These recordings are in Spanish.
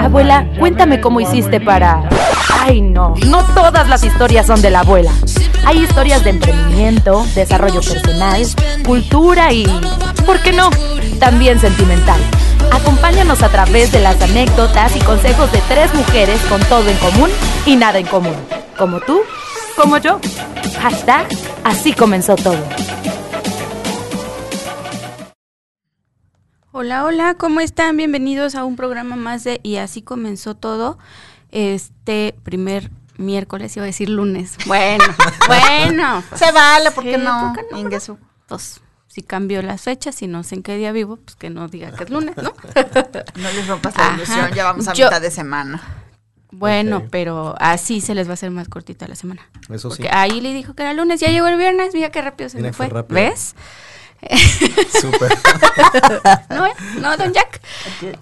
Abuela, cuéntame cómo hiciste para... Ay, no, no todas las historias son de la abuela. Hay historias de emprendimiento, desarrollo personal, cultura y, ¿por qué no? También sentimental. Acompáñanos a través de las anécdotas y consejos de tres mujeres con todo en común y nada en común. Como tú, como yo. Hashtag, así comenzó todo. Hola, hola, ¿cómo están? Bienvenidos a un programa más de Y así comenzó todo. Este primer miércoles, iba a decir lunes. Bueno, bueno. Se vale, ¿por qué Sí, no? ¿por qué no? Ingesu. Pues si cambió las fechas y no sé en qué día vivo, pues que no diga que es lunes, ¿no? No les rompas la Ajá. ilusión, ya vamos a Yo- mitad de semana. Bueno, pero así se les va a hacer más cortita la semana. Eso sí. Porque ahí le dijo que era lunes, ya llegó el viernes, mira qué rápido se Mira me fue. rápido. ¿Ves? Súper. No, no, don Jack.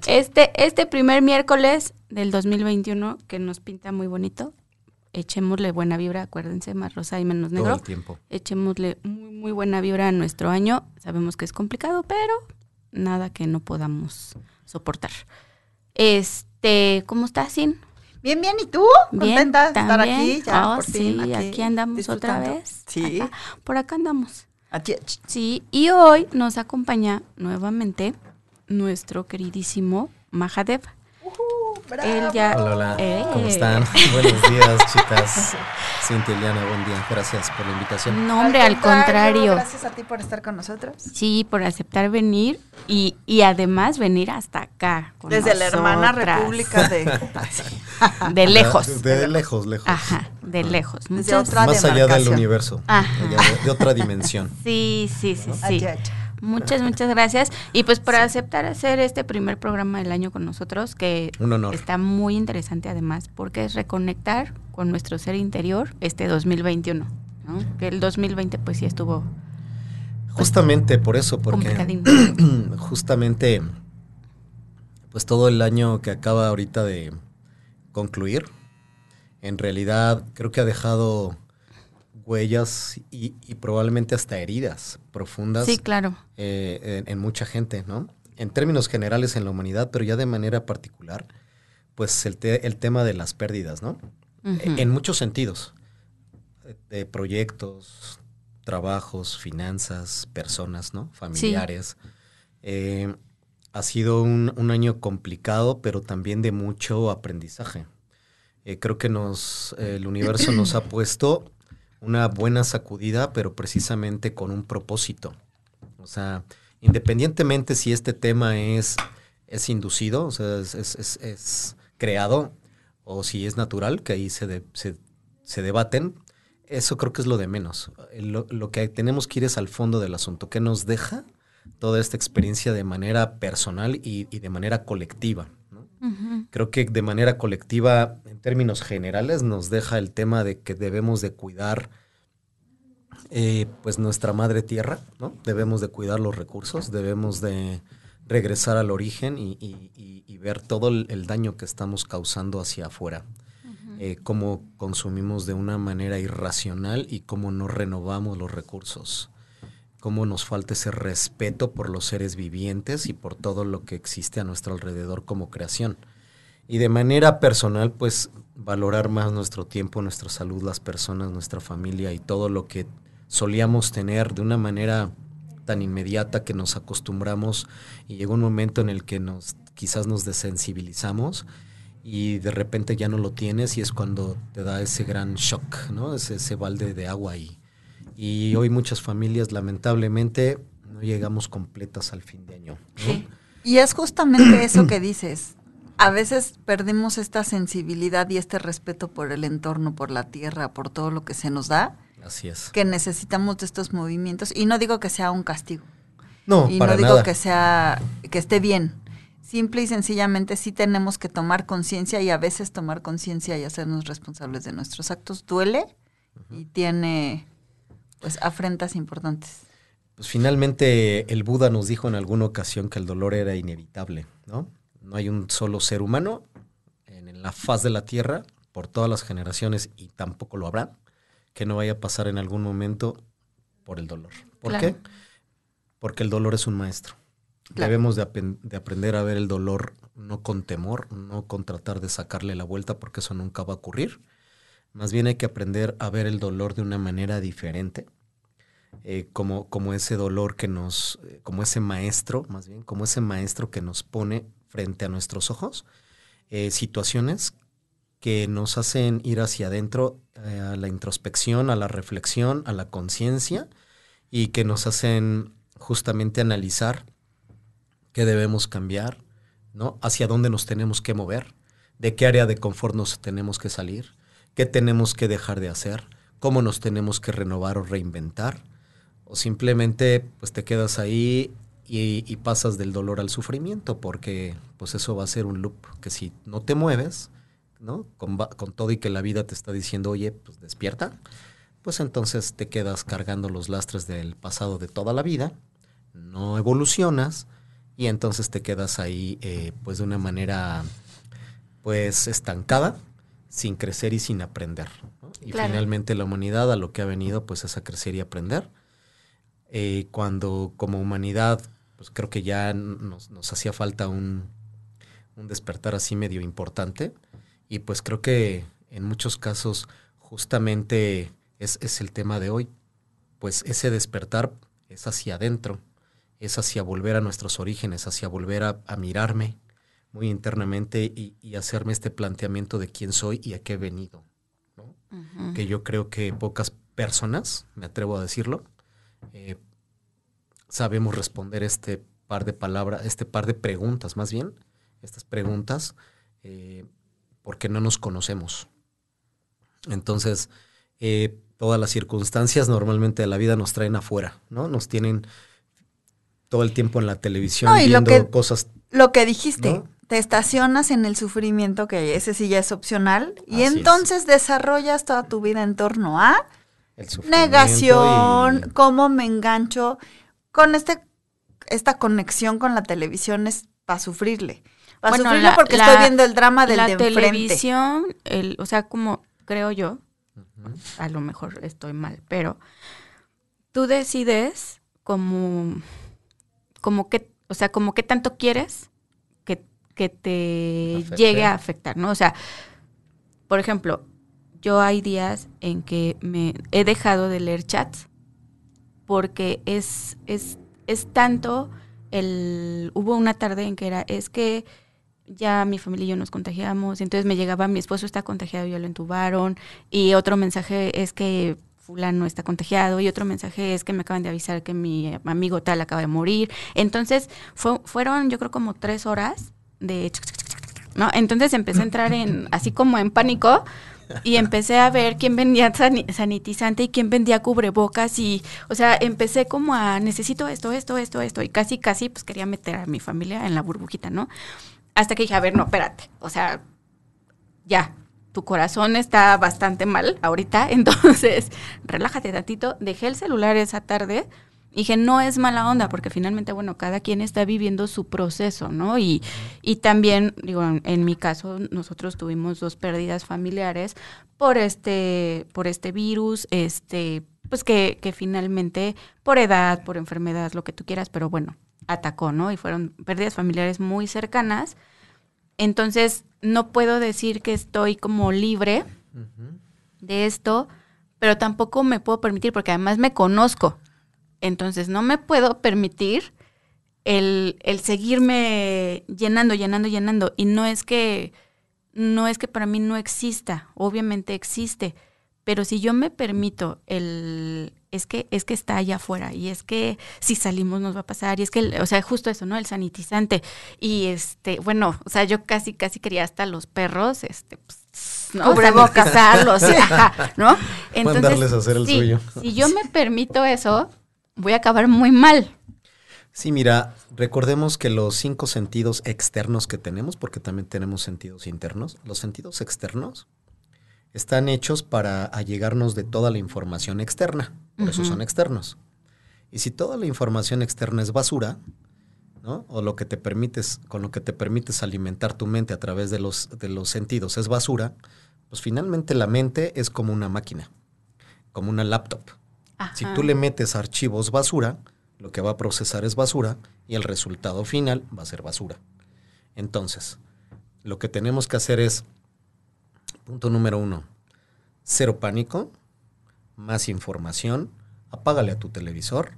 Este, este primer miércoles del 2021, que nos pinta muy bonito, echémosle buena vibra, acuérdense, más rosa y menos Todo negro. el tiempo. Echémosle muy, muy buena vibra a nuestro año. Sabemos que es complicado, pero nada que no podamos soportar. Este, ¿cómo estás, Sin? Bien, bien, ¿y tú? Bien, ¿Contenta de estar también. aquí? Ya, Oh, por sí, fin, aquí, andamos otra vez. Sí. Acá, por acá andamos. Sí, y hoy nos acompaña nuevamente nuestro queridísimo Mahadev. Bravo. Él ya. Hola, hola. Eh. ¿Cómo están? Buenos días, chicas. Cintia, Eliana, buen día. Gracias por la invitación. No, hombre, al contrario. Gracias a ti por estar con nosotros. Sí, por aceptar venir y, y además venir hasta acá. con Desde la hermana república de... De lejos. De, de lejos, lejos. Ajá, de lejos. Desde Muchas- otra Más allá del universo. Ajá. allá de, de otra dimensión. Sí, sí, sí, sí. Allá, allá. Muchas, muchas gracias. Y pues por aceptar hacer este primer programa del año con nosotros, que Un honor. está muy interesante además, porque es reconectar con nuestro ser interior este 2021. ¿no? Que el 2020 pues sí estuvo Justamente por eso, porque justamente pues todo el año que acaba ahorita de concluir, en realidad creo que ha dejado huellas y, y probablemente hasta heridas profundas Sí, claro. eh, en, en mucha gente, ¿no? En términos generales en la humanidad, pero ya de manera particular, pues el, te- el tema de las pérdidas, ¿no? En muchos sentidos, de- proyectos, trabajos, finanzas, personas, ¿no? Familiares. Eh, ha sido un, un año complicado, pero también de mucho aprendizaje. Eh, creo que nos, el universo nos ha puesto una buena sacudida, pero precisamente con un propósito. O sea, independientemente si este tema es, es inducido, o sea, es, es- creado, o si es natural, que ahí se, se, se debaten, eso creo que es lo de menos. Lo, lo que tenemos que ir es al fondo del asunto. ¿Qué nos deja toda esta experiencia de manera personal y, y de manera colectiva? Creo que de manera colectiva, en términos generales, nos deja el tema de que debemos de cuidar eh, pues nuestra madre tierra, ¿no? Debemos de cuidar los recursos, debemos de regresar al origen y, y- y- y ver todo el, el daño que estamos causando hacia afuera. Eh, cómo consumimos de una manera irracional y cómo no renovamos los recursos. Cómo nos falta ese respeto por los seres vivientes y por todo lo que existe a nuestro alrededor como creación. Y de manera personal, pues valorar más nuestro tiempo, nuestra salud, las personas, nuestra familia y todo lo que solíamos tener de una manera tan inmediata que nos acostumbramos y llegó un momento en el que nos quizás nos desensibilizamos y de repente ya no lo tienes y es cuando te da ese gran shock, ¿no? Ese, ese balde de agua y, y hoy muchas familias lamentablemente no llegamos completas al fin de año. ¿no? Sí. Y es justamente eso que dices. A veces perdemos esta sensibilidad y este respeto por el entorno, por la tierra, por todo lo que se nos da, Así es. que necesitamos de estos movimientos. Y no digo que sea un castigo. No, y para no digo nada. que sea que esté bien. Simple y sencillamente sí tenemos que tomar conciencia y a veces tomar conciencia y hacernos responsables de nuestros actos duele y tiene pues afrentas importantes. Pues finalmente el Buda nos dijo en alguna ocasión que el dolor era inevitable, ¿no? No hay un solo ser humano en la faz de la Tierra por todas las generaciones y tampoco lo habrá que no vaya a pasar en algún momento por el dolor. ¿Por Claro. qué? Porque el dolor es un maestro. Debemos de, aprender a ver el dolor no con temor, no con tratar de sacarle la vuelta porque eso nunca va a ocurrir. Más bien hay que aprender a ver el dolor de una manera diferente, eh, como, como ese dolor que nos, eh, como ese maestro, más bien, como ese maestro que nos pone frente a nuestros ojos, eh, situaciones que nos hacen ir hacia adentro a la introspección, a la reflexión, a la conciencia y que nos hacen justamente analizar qué debemos cambiar, ¿no? Hacia dónde nos tenemos que mover, de qué área de confort nos tenemos que salir, qué tenemos que dejar de hacer, cómo nos tenemos que renovar o reinventar, o simplemente pues te quedas ahí y, pasas del dolor al sufrimiento, porque pues eso va a ser un loop que si no te mueves, ¿no? Con, con todo y que la vida te está diciendo, oye, pues despierta, pues entonces te quedas cargando los lastres del pasado de toda la vida, no evolucionas y entonces te quedas ahí eh, pues de una manera pues estancada, sin crecer y sin aprender. Y finalmente la humanidad a lo que ha venido pues es a crecer y aprender. Eh, cuando como humanidad pues creo que ya nos, hacía falta un, un despertar así medio importante y pues creo que en muchos casos justamente es, el tema de hoy. Pues ese despertar es hacia adentro, es hacia volver a nuestros orígenes, hacia volver a, mirarme muy internamente y, hacerme este planteamiento de quién soy y a qué he venido. Que yo creo que pocas personas, me atrevo a decirlo, eh, sabemos responder este par de palabras, este par de preguntas, más bien, estas preguntas, eh, porque no nos conocemos. Entonces, eh, todas las circunstancias normalmente de la vida nos traen afuera, ¿no? Nos tienen todo el tiempo en la televisión viendo cosas. Lo que dijiste, te estacionas en el sufrimiento, que ese sí ya es opcional, y entonces desarrollas toda tu vida en torno a negación, cómo me engancho con este esta conexión con la televisión es para sufrirle. Para sufrirle porque estoy viendo el drama del la televisión, el, o sea, como creo yo, a lo mejor estoy mal, pero tú decides como, como que, o sea, como que tanto quieres que, que te llegue a afectar, ¿no? O sea, por ejemplo, yo hay días en que me he dejado de leer chats porque es, es, es tanto el... Hubo una tarde en que era, es que ya mi familia y yo nos contagiamos, entonces me llegaba, mi esposo está contagiado, ya lo entubaron, y otro mensaje es que fulano está contagiado, y otro mensaje es que me acaban de avisar que mi amigo tal acaba de morir. Entonces, fueron yo creo como tres horas de... ¿no? Entonces empecé a entrar en, así como en pánico, y empecé a ver quién vendía sanitizante y quién vendía cubrebocas y, o sea, empecé como a necesito esto, esto, esto, esto y casi, casi pues quería meter a mi familia en la burbujita, ¿no? Hasta que dije, a ver, no, espérate. O sea, ya, tu corazón está bastante mal ahorita, entonces relájate tantito. Dejé el celular esa tarde. Dije, no es mala onda, porque finalmente, bueno, cada quien está viviendo su proceso, ¿no? Y, y también, digo, en, mi caso, nosotros tuvimos dos pérdidas familiares por este, por este virus, este, pues que, que finalmente, por edad, por enfermedad, lo que tú quieras, pero bueno, atacó, ¿no? Y fueron pérdidas familiares muy cercanas. Entonces, no puedo decir que estoy como libre de esto, pero tampoco me puedo permitir, porque además me conozco. Entonces, no me puedo permitir el, el seguirme llenando, llenando, llenando. Y no es que, no es que para mí no exista, obviamente existe, pero si yo me permito el, es que, es que está allá afuera y es que si salimos nos va a pasar y es que, o sea, justo eso, ¿no? El sanitizante y este, bueno, o sea, yo casi, casi quería hasta los perros, este, pues, ¿no? Ajá, ¿no? Entonces, a hacer el suyo. Si yo me permito eso, voy a acabar muy mal. Sí, mira, recordemos que los cinco sentidos externos que tenemos, porque también tenemos sentidos internos, los sentidos externos están hechos para allegarnos de toda la información externa, por eso son externos. Y si toda la información externa es basura, ¿no? O lo que te permites, con lo que te permites alimentar tu mente a través de los, de los sentidos es basura, pues finalmente la mente es como una máquina, como una laptop. Si tú le metes archivos basura, lo que va a procesar es basura y el resultado final va a ser basura. Entonces, lo que tenemos que hacer es, punto número uno, cero pánico, más información, apágale a tu televisor,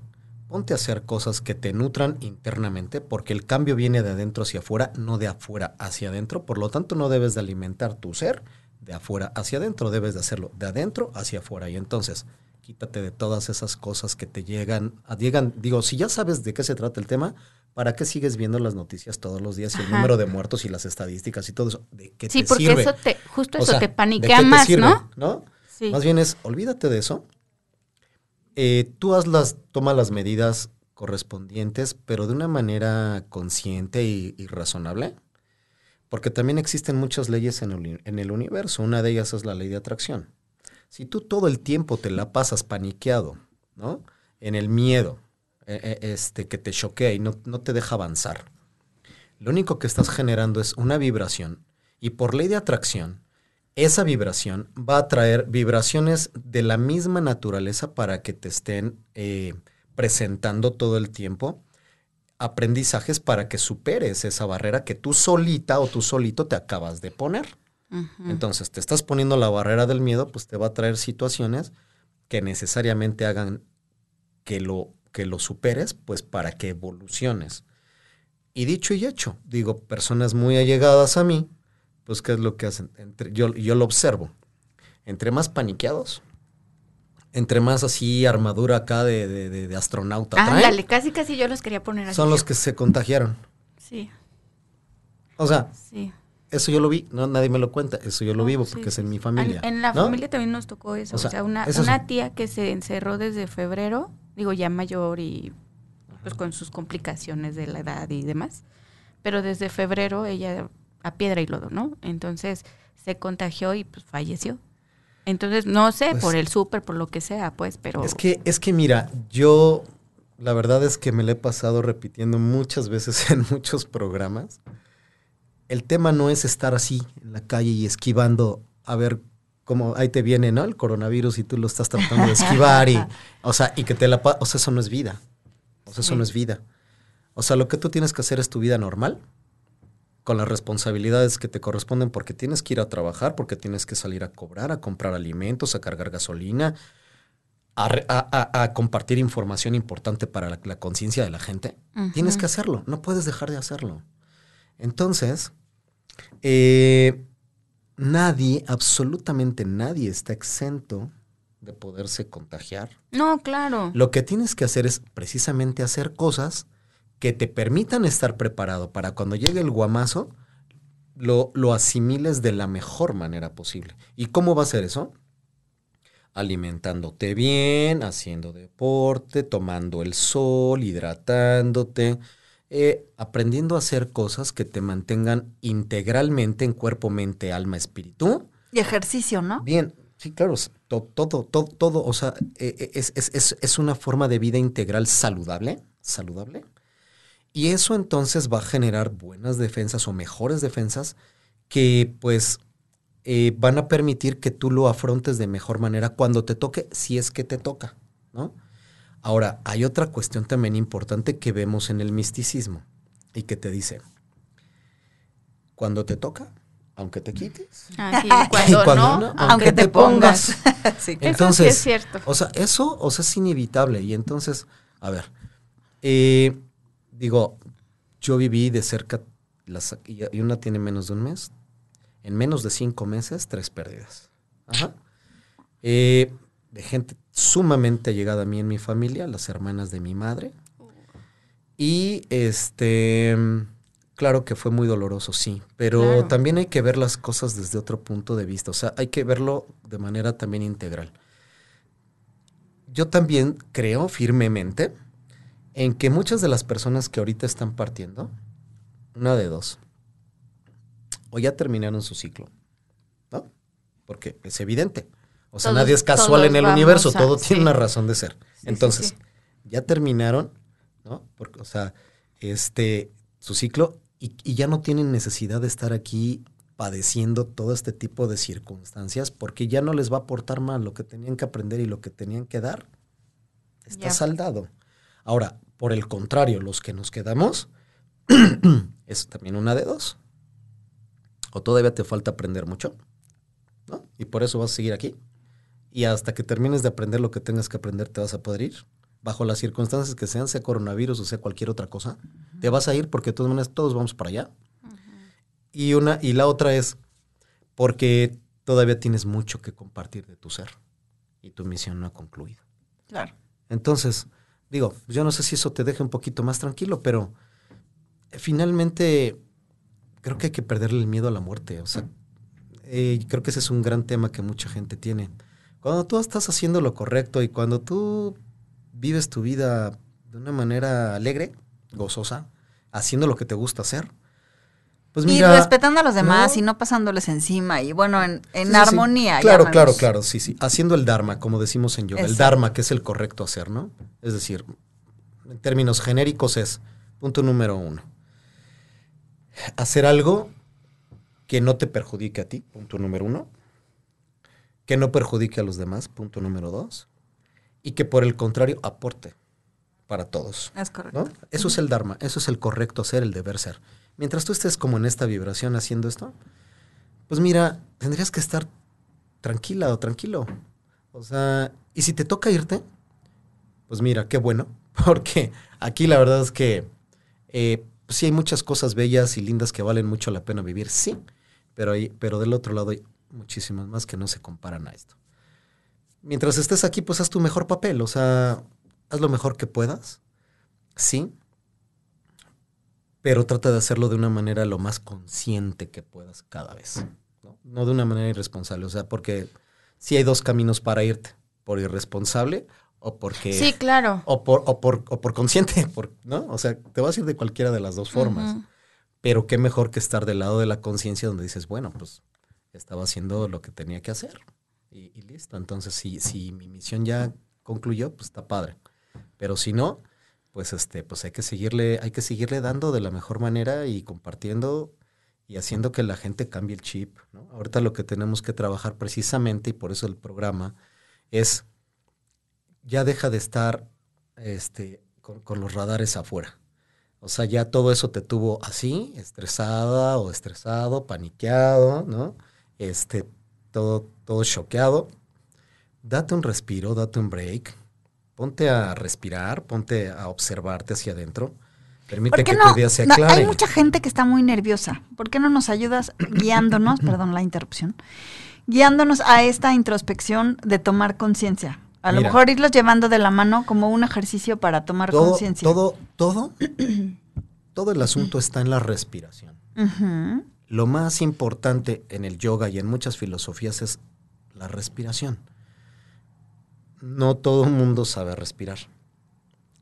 ponte a hacer cosas que te nutran internamente, porque el cambio viene de adentro hacia afuera, no de afuera hacia adentro, por lo tanto no debes de alimentar tu ser de afuera hacia adentro, debes de hacerlo de adentro hacia afuera. Y entonces, quítate de todas esas cosas que te llegan, llegan, digo, si ya sabes de qué se trata el tema, ¿para qué sigues viendo las noticias todos los días y el Ajá. número de muertos y las estadísticas y todo eso? ¿De qué Sí, te porque sirve? eso te, justo O eso sea, te ¿de paniquea te más? ¿no? ¿no? Sí. Más bien es, olvídate de eso. Eh, tú haz las, toma las medidas correspondientes, pero de una manera consciente y, y razonable. Porque también existen muchas leyes en el, en el universo. Una de ellas es la ley de atracción. Si tú todo el tiempo te la pasas paniqueado, ¿no? En el miedo, eh, eh, este, que te choquea y no, no te deja avanzar. Lo único que estás generando es una vibración y por ley de atracción, esa vibración va a traer vibraciones de la misma naturaleza para que te estén eh, presentando todo el tiempo aprendizajes para que superes esa barrera que tú solita o tú solito te acabas de poner. Entonces, te estás poniendo la barrera del miedo, pues te va a traer situaciones que necesariamente hagan que lo, que lo superes, pues para que evoluciones. Y dicho y hecho, digo, personas muy allegadas a mí, pues ¿qué es lo que hacen? Entre- yo, yo lo observo. Entre más paniqueados, entre más así armadura acá de, de- de- de astronauta traen, casi casi yo los quería poner así. son los que se contagiaron. Sí, O sea, sí. Eso yo lo vi, no nadie me lo cuenta, eso yo lo vivo sí, porque es sí, en mi familia. En, en la ¿no? familia también nos tocó eso. O O sea, una, es eso. una tía que se encerró desde febrero, digo ya mayor y pues con sus complicaciones de la edad y demás. Pero desde febrero ella a piedra y lodo, ¿no? Entonces se contagió y pues falleció. Entonces, no sé, Pues- por el súper, por lo que sea, pues, pero... Es que, es que mira, yo la verdad es que me lo he pasado repitiendo muchas veces en muchos programas. El tema no es estar así en la calle y esquivando a ver cómo ahí te viene, ¿no? El coronavirus y tú lo estás tratando de esquivar y, o sea, y que te la, o sea, eso no es vida. O sea, eso Sí. no es vida. O sea, lo que tú tienes que hacer es tu vida normal, con las responsabilidades que te corresponden, porque tienes que ir a trabajar, porque tienes que salir a cobrar, a comprar alimentos, a cargar gasolina, a, compartir información importante para la, la conciencia de la gente. Tienes que hacerlo, no puedes dejar de hacerlo. Entonces, eh, nadie, absolutamente nadie está exento de poderse contagiar. No, claro. Lo que tienes que hacer es precisamente hacer cosas que te permitan estar preparado para cuando llegue el guamazo, lo, lo asimiles de la mejor manera posible. ¿Y cómo va a ser eso? Alimentándote bien, haciendo deporte, tomando el sol, hidratándote, eh, aprendiendo a hacer cosas que te mantengan integralmente en cuerpo, mente, alma, espíritu. Y ejercicio, ¿no? Bien, sí, claro, s- to- todo, todo, todo, o sea, eh, eh, es, es- es- es una forma de vida integral saludable, saludable. Y eso entonces va a generar buenas defensas o mejores defensas que pues eh, van a permitir que tú lo afrontes de mejor manera cuando te toque, si es que te toca, ¿no? Ahora, hay otra cuestión también importante que vemos en el misticismo y que te dice, cuando te toca, aunque te quites, Ah, sí, cuando, no, no, aunque, aunque te te pongas. sí. Eso sí Entonces, es cierto. O sea, eso, o sea, es inevitable. Y entonces, a ver, eh, digo, yo viví de cerca, las, y una tiene menos de un mes. En menos de cinco meses, tres pérdidas. Ajá. Eh, de gente sumamente allegada a mí en mi familia, las hermanas de mi madre. Y este, claro que fue muy doloroso, sí, pero Claro. también hay que ver las cosas desde otro punto de vista, o sea, hay que verlo de manera también integral. Yo también creo firmemente en que muchas de las personas que ahorita están partiendo, una de dos, o ya terminaron su ciclo, ¿no? Porque es evidente. O sea, Todos- nadie es casual en el universo, a- todo tiene una razón de ser. Sí, Entonces, sí. ya terminaron, ¿no? Porque, o sea, este, su ciclo y, y ya no tienen necesidad de estar aquí padeciendo todo este tipo de circunstancias porque ya no les va a aportar más lo que tenían que aprender y lo que tenían que dar. Está saldado. Ahora, Por el contrario, los que nos quedamos es también una de dos. O todavía te falta aprender mucho, ¿no? Y por eso vas a seguir aquí. Y hasta que termines de aprender lo que tengas que aprender, te vas a poder ir. Bajo las circunstancias que sean, sea coronavirus o sea cualquier otra cosa, te vas a ir porque de todas maneras todos vamos para allá. Y una, y la otra es porque todavía tienes mucho que compartir de tu ser. Y tu misión no ha concluido. Claro. Entonces, digo, yo no sé si eso te deja un poquito más tranquilo, pero finalmente creo que hay que perderle el miedo a la muerte. O sea, eh, creo que ese es un gran tema que mucha gente tiene. Cuando tú estás haciendo lo correcto y cuando tú vives tu vida de una manera alegre, gozosa, haciendo lo que te gusta hacer, pues y mira, respetando a los demás ¿no? y no pasándoles encima y bueno, en, en Sí, sí, sí. armonía. Claro, llámanos. claro, claro, sí, sí. Haciendo el Dharma, como decimos en yoga. El. Dharma, que es el correcto hacer, ¿no? Es decir, en términos genéricos es, punto número uno, hacer algo que no te perjudique a ti, punto número uno, que no perjudique a los demás, punto número dos, y que por el contrario aporte para todos. Es correcto. ¿no? Eso es el Dharma, eso es el correcto ser, el deber ser. Mientras tú estés como en esta vibración haciendo esto, pues mira, tendrías que estar tranquila o tranquilo. O sea, y si te toca irte, pues mira, qué bueno, porque aquí la verdad es que eh, pues sí hay muchas cosas bellas y lindas que valen mucho la pena vivir, sí, pero, hay, pero del otro lado hay muchísimas más que no se comparan a esto. Mientras estés aquí, pues haz tu mejor papel, o sea, haz lo mejor que puedas, sí, pero trata de hacerlo de una manera lo más consciente que puedas cada vez, ¿no? No de una manera irresponsable, o sea, porque sí hay dos caminos para irte, por irresponsable o porque... Sí, claro. O por, o por, o por consciente, por, ¿no? O sea, te vas a ir de cualquiera de las dos formas. Pero qué mejor que estar del lado de la conciencia donde dices, bueno, pues estaba haciendo lo que tenía que hacer. Y, listo. Entonces, si, si mi misión ya concluyó, pues está padre. Pero si no, pues este, pues hay que seguirle, hay que seguirle dando de la mejor manera y compartiendo y haciendo que la gente cambie el chip. ¿no? Ahorita lo que tenemos que trabajar precisamente, y por eso el programa, es ya deja de estar este, con, con los radares afuera. O sea, ya todo eso te tuvo así, estresada o estresado, paniqueado, ¿no? Este, todo, todo choqueado. Date un respiro, date un break. Ponte a respirar, ponte a observarte hacia adentro. Permite ¿Por qué que no? tu día se No, aclare. hay mucha gente que está muy nerviosa. ¿Por qué no nos ayudas guiándonos, perdón la interrupción, guiándonos a esta introspección de tomar conciencia? A lo mejor irlos llevando de la mano como un ejercicio para tomar conciencia. todo, todo, todo el asunto está en la respiración. Lo más importante en el yoga y en muchas filosofías es la respiración. No todo el mundo sabe respirar.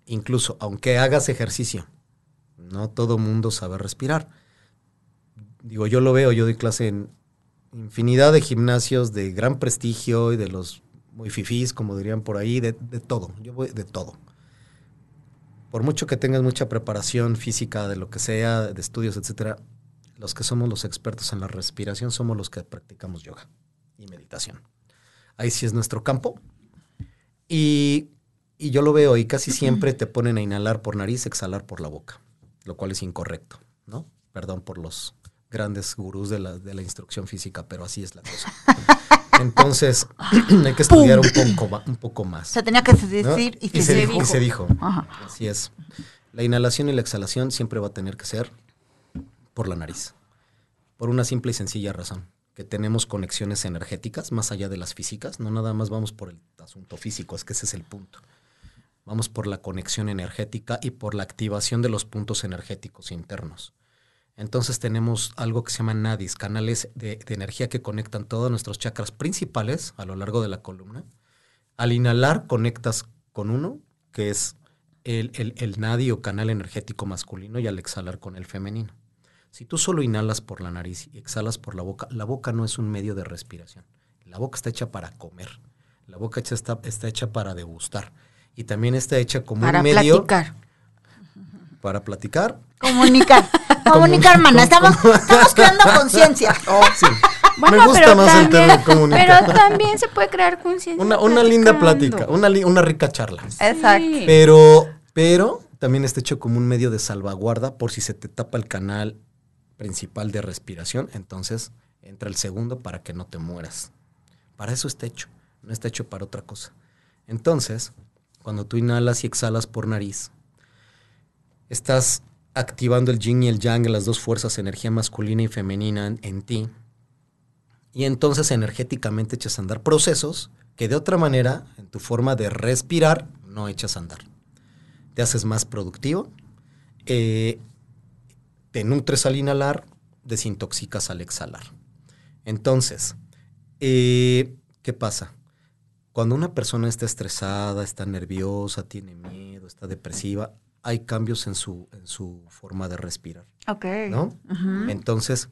Incluso, aunque hagas ejercicio, no todo el mundo sabe respirar. Digo, yo lo veo, yo doy clase en infinidad de gimnasios de gran prestigio y de los muy fifís, como dirían por ahí, de, de todo. Yo voy de todo. Por mucho que tengas mucha preparación física, de lo que sea, de estudios, etcétera, los que somos los expertos en la respiración somos los que practicamos yoga y meditación. Ahí sí es nuestro campo. Y, y yo lo veo y casi siempre te ponen a inhalar por nariz, exhalar por la boca, lo cual es incorrecto, ¿no? Perdón por los grandes gurús de la, de la instrucción física, pero así es la cosa. Entonces, hay que estudiar un poco, ma- un poco más. Se tenía que decir y, y, que se se dijo, y se dijo. Ajá. Así es. La inhalación y la exhalación siempre va a tener que ser por la nariz. Por una simple y sencilla razón. Que tenemos conexiones energéticas más allá de las físicas. No nada más vamos por el asunto físico, es que ese es el punto. Vamos por la conexión energética y por la activación de los puntos energéticos internos. Entonces tenemos algo que se llama nadis, canales de, energía que conectan todos nuestros chakras principales a lo largo de la columna. Al inhalar conectas con uno, que es el, el, el nadi o canal energético masculino, y al exhalar con el femenino. Si tú solo inhalas por la nariz y exhalas por la boca, la boca no es un medio de respiración. La boca está hecha para comer. La boca hecha está, está hecha para degustar. Y también está hecha como Para un medio platicar. para platicar. Comunicar. Comunicar, mana. Estamos, estamos creando conciencia. Sí. Bueno, Me gusta pero más el tema comunicar. pero también se puede crear conciencia. Una, una linda plática, una, li- una rica charla. Exacto. Pero, pero también está hecho como un medio de salvaguarda por si se te tapa el canal principal de respiración, entonces entra el segundo para que no te mueras. Para eso está hecho, no está hecho para otra cosa. Entonces, cuando tú inhalas y exhalas por nariz, estás activando el yin y el yang, las dos fuerzas, energía masculina y femenina en, ti. Y entonces energéticamente echas a andar procesos que de otra manera, en tu forma de respirar, no echas a andar. Te haces más productivo, eh, te nutres al inhalar, desintoxicas al exhalar. Entonces, eh, ¿qué pasa? Cuando una persona está estresada, está nerviosa, tiene miedo, está depresiva, hay cambios en su, en su forma de respirar. Ok. ¿No? Entonces,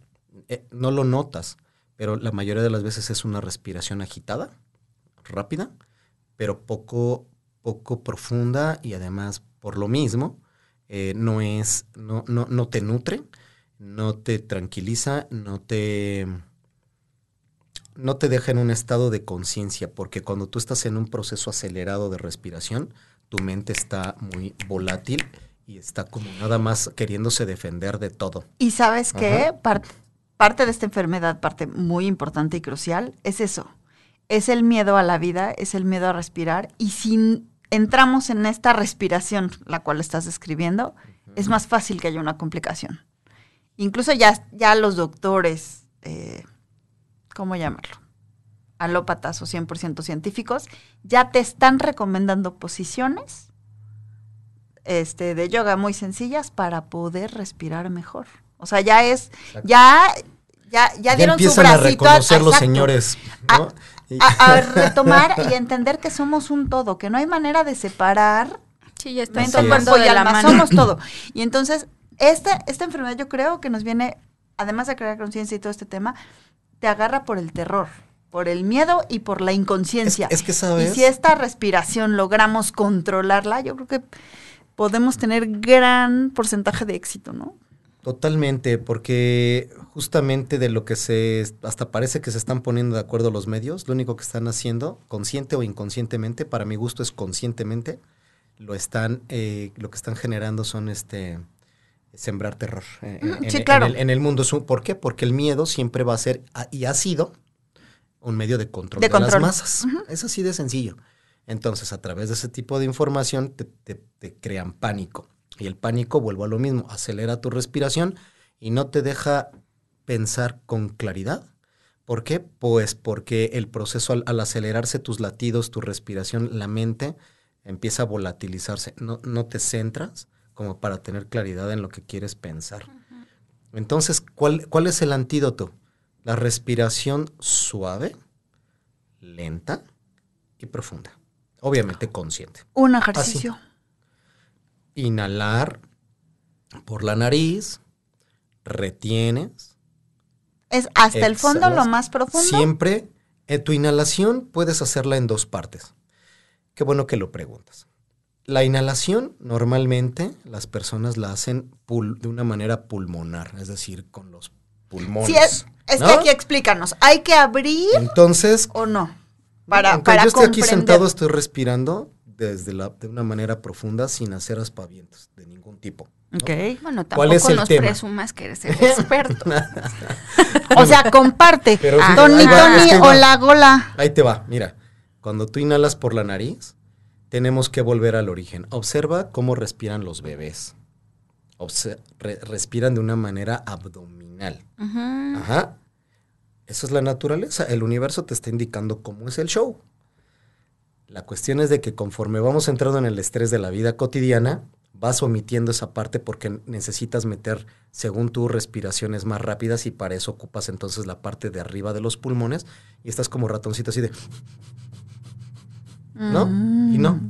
eh, no lo notas, pero la mayoría de las veces es una respiración agitada, rápida, pero poco, poco profunda y además, por lo mismo, eh, no es, no, no, no te nutre, no te tranquiliza, no te, no te deja en un estado de conciencia, porque cuando tú estás en un proceso acelerado de respiración, tu mente está muy volátil y está como nada más queriéndose defender de todo. Y sabes qué? Ajá. Par- parte de esta enfermedad, parte muy importante y crucial, es eso. Es el miedo a la vida, es el miedo a respirar. Y si n- entramos en esta respiración, la cual estás describiendo, es más fácil que haya una complicación. Incluso ya, ya los doctores, eh, ¿cómo llamarlo? Alópatas o 100% científicos, ya te están recomendando posiciones este, de yoga muy sencillas para poder respirar mejor. O sea, ya es, Exacto. ya, ya, ya dieron su empiezan a bracito reconocer los exacto, señores. A- ¿no? Y- A, a retomar y a entender que somos un todo, que no hay manera de separar Sí, ya están Así mente, cuerpo y alma, mano. somos todo. Y entonces, esta, esta enfermedad yo creo que nos viene, además de crear conciencia y todo este tema, te agarra por el terror, por el miedo y por la inconsciencia. Es, es que sabes. Y si esta respiración logramos controlarla, yo creo que podemos tener gran porcentaje de éxito, ¿no? Totalmente, porque justamente de lo que se, hasta parece que se están poniendo de acuerdo los medios, lo único que están haciendo, consciente o inconscientemente, para mi gusto es conscientemente, lo están, eh, lo que están generando son este sembrar terror eh, Mm, en, sí, en claro. el, en el mundo. ¿Por qué? Porque el miedo siempre va a ser y ha sido un medio de control De de, control. las masas. Es así de sencillo. Entonces, a través de ese tipo de información te, te- te crean pánico. Y el pánico, vuelvo a lo mismo, acelera tu respiración y no te deja pensar con claridad. ¿Por qué? Pues porque el proceso, al, al acelerarse tus latidos, tu respiración, la mente empieza a volatilizarse. No, no te centras como para tener claridad en lo que quieres pensar. Entonces, ¿cuál, ¿cuál es el antídoto? La respiración suave, lenta y profunda. Obviamente consciente. Un ejercicio. Inhalar por la nariz, retienes. Es hasta el fondo, lo más profundo. Siempre, en tu inhalación puedes hacerla en dos partes. Qué bueno que lo preguntas. La inhalación normalmente las personas la hacen de una manera pulmonar, es decir, con los pulmones. Sí, es, es ¿no? que aquí explícanos. ¿Hay que abrir Entonces, o no? Para, para yo esté aquí sentado, estoy respirando desde la, de una manera profunda sin hacer aspavientos de ningún tipo. ¿no? Ok. Bueno, tampoco ¿Cuál es el nos tema? presumas que eres el experto. O sea, comparte. Pero Tony, es Tony, que hola, gola. Ahí te va, mira. Cuando tú inhalas por la nariz, tenemos que volver al origen. Observa cómo respiran los bebés. Obse- re- respiran de una manera abdominal. Ujú. Ajá. Eso es la naturaleza. El universo te está indicando cómo es el show. La cuestión es de que conforme vamos entrando en el estrés de la vida cotidiana, vas omitiendo esa parte porque necesitas meter, según tú, respiraciones más rápidas y para eso ocupas entonces la parte de arriba de los pulmones y estás como ratoncito así de... ¿No? Y no.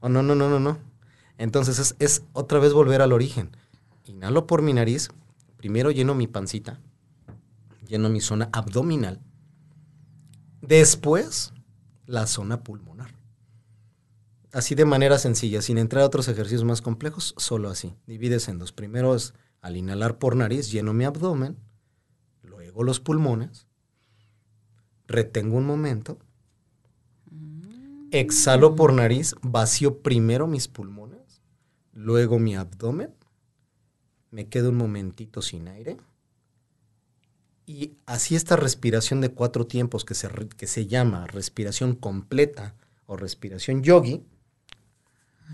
Oh, no, no, no, no, no. Entonces es, es otra vez volver al origen. Inhalo por mi nariz, primero lleno mi pancita, lleno mi zona abdominal, después la zona pulmonar. Así de manera sencilla, sin entrar a otros ejercicios más complejos, solo así. Divides en dos. Primero es al inhalar por nariz, lleno mi abdomen, luego los pulmones, retengo un momento, exhalo por nariz, vacío primero mis pulmones, luego mi abdomen, me quedo un momentito sin aire. Y así esta respiración de cuatro tiempos que se, que se llama respiración completa o respiración yogi,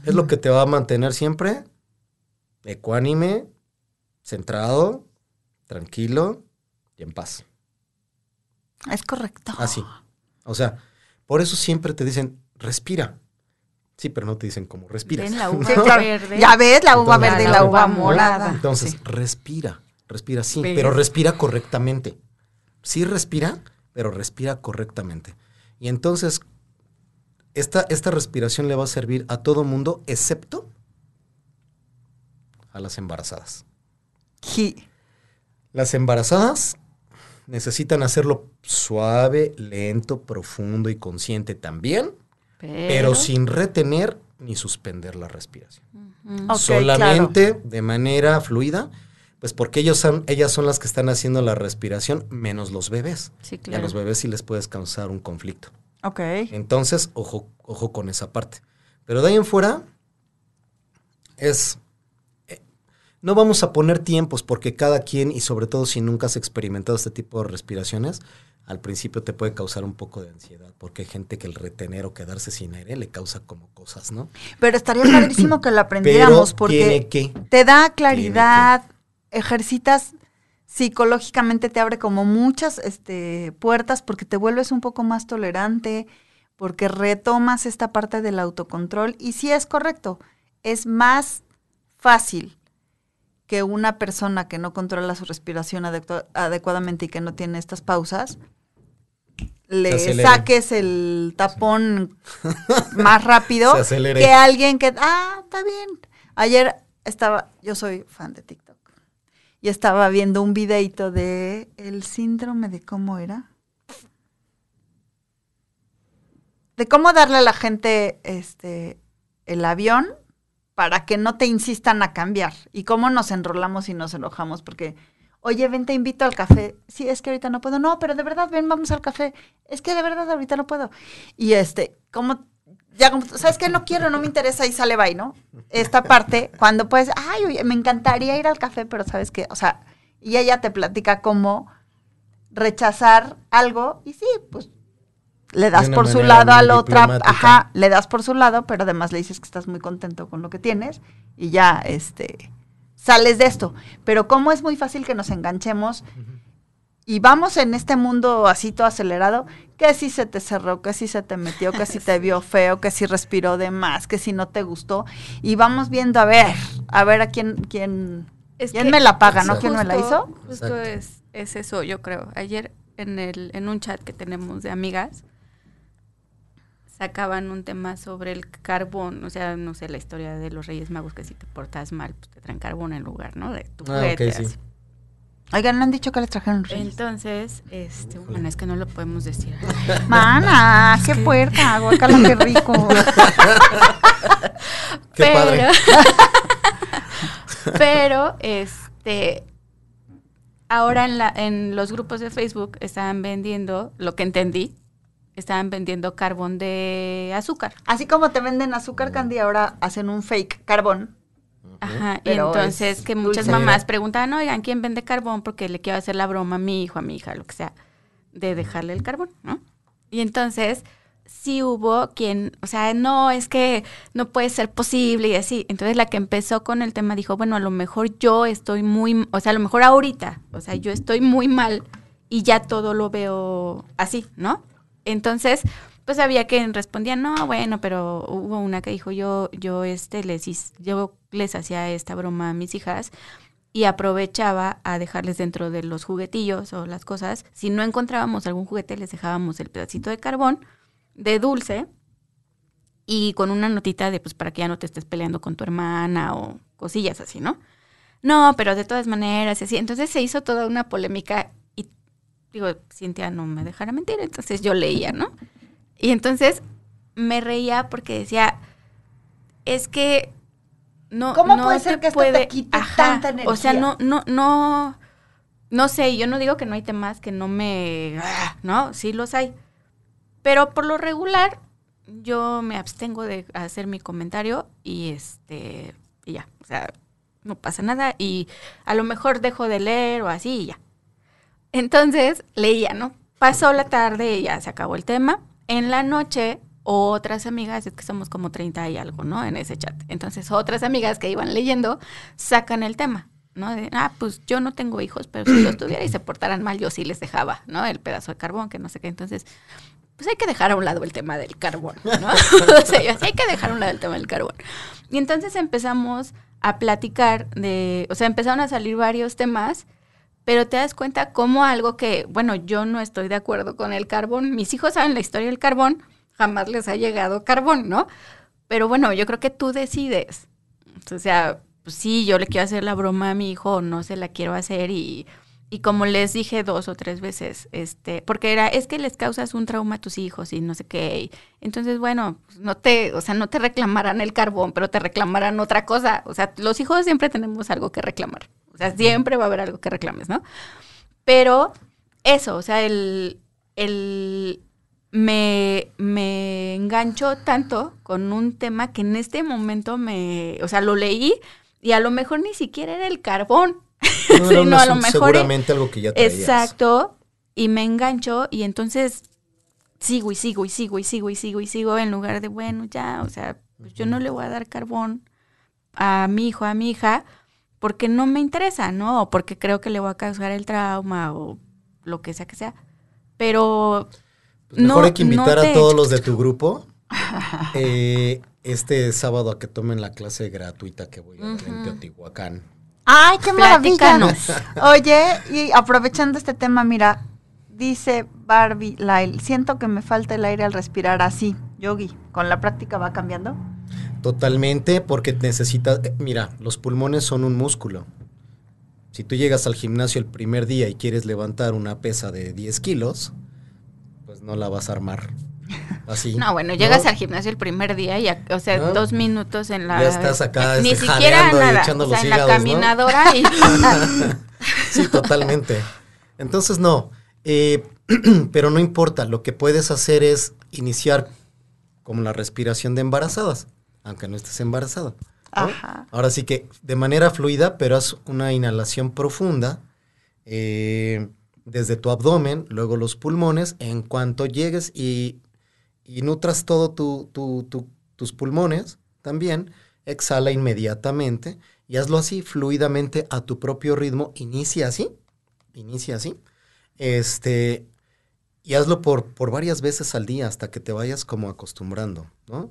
es lo que te va a mantener siempre ecuánime, centrado, tranquilo y en paz. Es correcto. Así. O sea, por eso siempre te dicen, respira. Sí, pero no te dicen cómo respiras. Ven la uva Sí, claro. verde. Ya ves la uva Entonces, verde y la la uva morada. Entonces, Sí. respira, respira sí, pero respira correctamente. Sí respira, pero respira correctamente. Y entonces, esta, esta respiración le va a servir a todo mundo, excepto a las embarazadas. Ji- Las embarazadas necesitan hacerlo suave, lento, profundo y consciente también, pero sin retener ni suspender la respiración. Solamente de manera fluida, pues porque ellos son, ellas son las que están haciendo la respiración, menos los bebés. Sí, Y a claro. los bebés sí les puedes causar un conflicto. Ok. Entonces, ojo, ojo con esa parte. Pero de ahí en fuera, es. eh, no vamos a poner tiempos porque cada quien, y sobre todo si nunca has experimentado este tipo de respiraciones, al principio te puede causar un poco de ansiedad, porque hay gente que el retener o quedarse sin aire le causa como cosas, ¿no? Pero estaría padrísimo que lo aprendiéramos Pero porque tiene que. te da claridad, ejercitas psicológicamente te abre como muchas este, puertas porque te vuelves un poco más tolerante, porque retomas esta parte del autocontrol. Y sí es correcto, es más fácil que una persona que no controla su respiración adecua- adecuadamente y que no tiene estas pausas, le saques el tapón más rápido que alguien que, ah, está bien. Ayer estaba, yo soy fan de TikTok, y estaba viendo un videito de el síndrome de cómo era. De cómo darle a la gente este el avión para que no te insistan a cambiar. Y cómo nos enrolamos y nos enojamos porque, oye, ven, te invito al café. Sí, es que ahorita no puedo. No, pero de verdad, ven, vamos al café. Es que de verdad ahorita no puedo. Y este, como, ya como, ¿sabes qué? No quiero, no me interesa y sale bye, ¿no? Esta parte, cuando puedes, ay, oye, me encantaría ir al café, pero ¿sabes qué? O sea, y ella te platica cómo rechazar algo y sí, pues le das por su lado al otra, ajá, le das por su lado, pero además le dices que estás muy contento con lo que tienes y ya, este, sales de esto. Pero como es muy fácil que nos enganchemos y vamos en este mundo así todo acelerado, que si se te cerró, que si se te metió, que si te vio feo, que si respiró de más, que si no te gustó y vamos viendo a ver, a ver a quién, quién, Es quién que me la paga, ¿no? ¿Quién me la hizo? Justo es, es eso, yo creo. Ayer en, el, en un chat que tenemos de amigas, sacaban un tema sobre el carbón, o sea, no sé, la historia de los Reyes Magos, que si te portas mal, pues te traen carbón en lugar, ¿no? De tu Ah, juguete, ok, sí. así. Oigan, ¿le han dicho que les trajeron reyes? Entonces, este, bueno, es que no lo podemos decir. Mana, qué puerta, guacala, qué rico. Qué padre. pero, este, ahora en, la, en los grupos de Facebook estaban vendiendo, lo que entendí, estaban vendiendo carbón de azúcar. Así como te venden azúcar candy, ahora hacen un fake carbón. Ajá, y Pero entonces es que muchas dulce. mamás preguntaban, oigan, ¿quién vende carbón? Porque le quiero hacer la broma a mi hijo, a mi hija, lo que sea, de dejarle el carbón, ¿no? Y entonces sí hubo quien, o sea, no, es que no puede ser posible y así. Entonces la que empezó con el tema dijo, bueno, a lo mejor yo estoy muy, o sea, a lo mejor ahorita, o sea, yo estoy muy mal y ya todo lo veo así, ¿no? Entonces, pues había quien respondía, no, bueno, pero hubo una que dijo, yo, yo, este, les, yo les hacía esta broma a mis hijas y aprovechaba a dejarles dentro de los juguetillos o las cosas. Si no encontrábamos algún juguete, les dejábamos el pedacito de carbón, de dulce, y con una notita de, pues, para que ya no te estés peleando con tu hermana o cosillas así, ¿no? No, pero de todas maneras, así. Entonces se hizo toda una polémica y, digo, Cintia no me dejara mentir, entonces yo leía, ¿no? Y entonces me reía porque decía, es que no, ¿Cómo no puede ser que esto te quite tanta O sea, energía? no, no, no, no sé, yo no digo que no hay temas que no me, ah, no, sí los hay, pero por lo regular yo me abstengo de hacer mi comentario y este, y ya, o sea, no pasa nada y a lo mejor dejo de leer o así y ya. Entonces leía, ¿no? Pasó la tarde y ya se acabó el tema. En la noche, otras amigas, es que somos como 30 y algo, ¿no? En ese chat. Entonces, otras amigas que iban leyendo sacan el tema, ¿no? De, ah, pues yo no tengo hijos, pero si los tuviera y se portaran mal, yo sí les dejaba, ¿no? El pedazo de carbón, que no sé qué. Entonces, pues hay que dejar a un lado el tema del carbón, ¿no? o sea, yo, sí hay que dejar a un lado el tema del carbón. Y entonces empezamos a platicar de, o sea, empezaron a salir varios temas, pero te das cuenta como algo que, bueno, yo no estoy de acuerdo con el carbón, mis hijos saben la historia del carbón, jamás les ha llegado carbón, ¿no? Pero bueno, yo creo que tú decides. O sea, pues sí, yo le quiero hacer la broma a mi hijo, no se la quiero hacer y y como les dije dos o tres veces, este, porque era, es que les causas un trauma a tus hijos y no sé qué. entonces, bueno, pues, no te, o sea, no te reclamarán el carbón, pero te reclamarán otra cosa. O sea, los hijos siempre tenemos algo que reclamar. O sea, siempre va a haber algo que reclames, ¿no? Pero eso, o sea, el, el me, me enganchó tanto con un tema que en este momento me, o sea, lo leí y a lo mejor ni siquiera era el carbón, No, a lo mejor. Seguramente algo que ya traías. Exacto. Y me engancho y entonces sigo y sigo y sigo y sigo y sigo y sigo en lugar de, bueno, ya, o sea, pues yo no le voy a dar carbón a mi hijo, a mi hija, porque no me interesa, ¿no? O porque creo que le voy a causar el trauma o lo que sea que sea. Pero pues mejor hay que invitar a todos los de tu grupo eh, este sábado a que tomen la clase gratuita que voy a uh en Teotihuacán. Ay, qué maravilla. Oye, y aprovechando este tema, mira, dice Barbie Lyle, siento que me falta el aire al respirar así, yogi. ¿Con la práctica va cambiando? Totalmente, porque necesitas, mira, los pulmones son un músculo. Si tú llegas al gimnasio el primer día y quieres levantar una pesa de 10 kilos, pues no la vas a armar. Así. No, bueno, llegas al gimnasio el primer día y, o sea, dos minutos en la. Ya estás acá. Ni este, siquiera nada. o sea, en la caminadora y. sí, totalmente. Entonces, no. Eh, pero no importa. Lo que puedes hacer es iniciar como la respiración de embarazadas, aunque no estés embarazada. Ahora sí que de manera fluida, pero haz una inhalación profunda. Eh, desde tu abdomen, luego los pulmones, en cuanto llegues y y nutras todo tu, tus pulmones también, exhala inmediatamente y hazlo así, fluidamente, a tu propio ritmo. Inicia así, inicia así. Este, y hazlo por, por varias veces al día hasta que te vayas como acostumbrando, ¿no?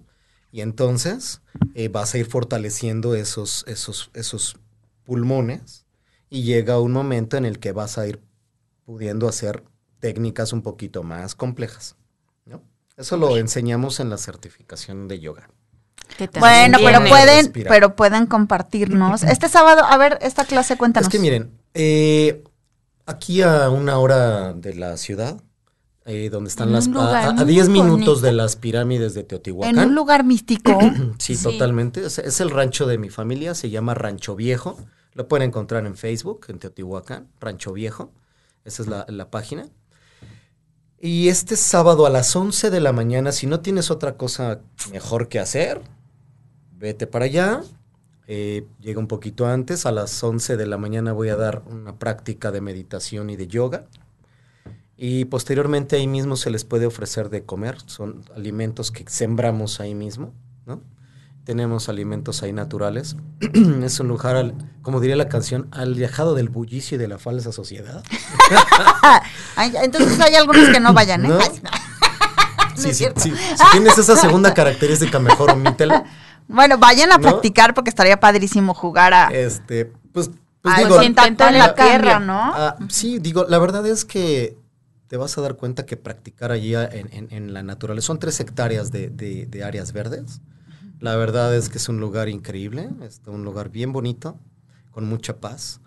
Y entonces eh, vas a ir fortaleciendo esos, esos, esos pulmones y llega un momento en el que vas a ir pudiendo hacer técnicas un poquito más complejas. Eso lo enseñamos en la certificación de yoga. Bueno, pero pueden, pero pueden compartirnos. Este sábado, a ver, esta clase cuéntanos. Es que miren, eh, aquí a una hora de la ciudad, eh, donde están las a 10 minutos de las pirámides de Teotihuacán. En un lugar místico. sí, totalmente. Es, el rancho de mi familia, se llama Rancho Viejo. Lo pueden encontrar en Facebook, en Teotihuacán, Rancho Viejo. Esa es la, la página. Y este sábado a las 11 de la mañana, si no tienes otra cosa mejor que hacer, vete para allá. Eh, llega un poquito antes, a las 11 de la mañana voy a dar una práctica de meditación y de yoga. Y posteriormente ahí mismo se les puede ofrecer de comer, son alimentos que sembramos ahí mismo, ¿no? Tenemos alimentos ahí naturales. es un lugar, como diría la canción, alejado del bullicio y de la falsa sociedad. Entonces hay algunos que no vayan, ¿eh? sí, sí, Si tienes esa segunda característica, mejor omítela. Bueno, vayan a practicar porque estaría padrísimo jugar a... Este, pues... pues digo, en la tierra, ¿no? Ah, sí, digo, la verdad es que te vas a dar cuenta que practicar allí en, la naturaleza son tres hectáreas de, de áreas verdes la verdad es que es un lugar increíble, es un lugar bien bonito, con mucha paz.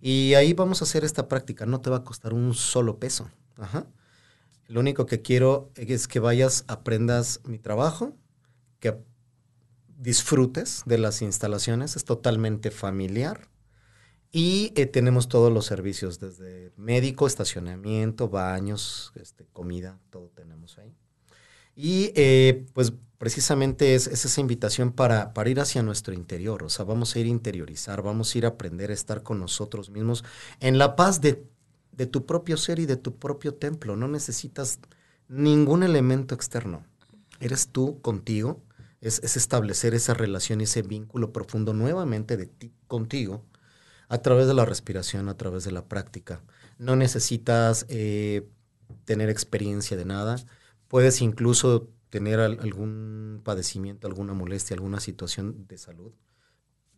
Y ahí vamos a hacer esta práctica. No te va a costar un solo peso. Lo único que quiero es que vayas, aprendas mi trabajo, que disfrutes de las instalaciones. Es totalmente familiar. Y eh, tenemos todos los servicios, desde médico, estacionamiento, baños, este, comida, todo tenemos ahí. Y eh, pues precisamente es, es esa invitación para, para, ir hacia nuestro interior, o sea, vamos a ir a interiorizar, vamos a ir a aprender a estar con nosotros mismos en la paz de, de tu propio ser y de tu propio templo. No necesitas ningún elemento externo. Eres tú contigo, es, es, establecer esa relación ese vínculo profundo nuevamente de ti contigo a través de la respiración, a través de la práctica. No necesitas eh, tener experiencia de nada. Puedes incluso tener al, algún padecimiento, alguna molestia, alguna situación de salud.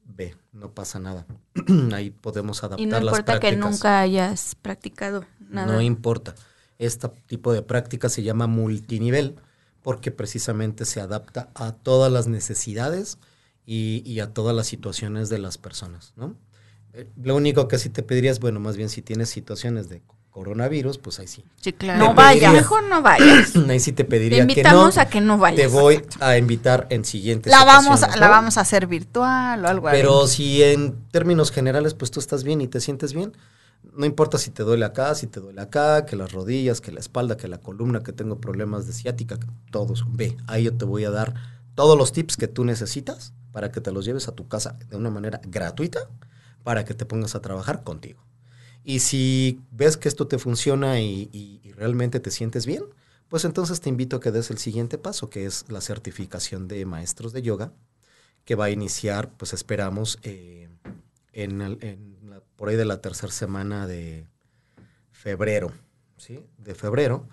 Ve, no pasa nada. Ahí podemos adaptar Y no las importa que prácticas. nunca hayas practicado nada. No importa. Este tipo de práctica se llama multinivel porque precisamente se adapta a todas las necesidades y, y a todas las situaciones de las personas, ¿no? Lo único que sí te pediría es, bueno, más bien si tienes situaciones de coronavirus, pues ahí sí. Sí, claro. No vayas. pediría- Mejor no vayas. Ahí sí te Te pediría que no. invitamos a que no vayas. Te voy a invitar en siguientes La vamos, la vamos a hacer virtual o algo así. Pero si en términos generales, pues tú estás bien y te sientes bien, no importa si te duele acá, si te duele acá, que las rodillas, que la espalda, que la columna, que tengo problemas de ciática, que todos, ve, ahí yo te voy a dar todos los tips que tú necesitas para que te los lleves a tu casa de una manera gratuita, para que te pongas a trabajar contigo. Y si ves que esto te funciona y, realmente te sientes bien, pues entonces te invito a que des el siguiente paso, que es la certificación de maestros de yoga, que va a iniciar, pues esperamos, eh, en, por ahí de la tercera semana de febrero, ¿sí? De febrero.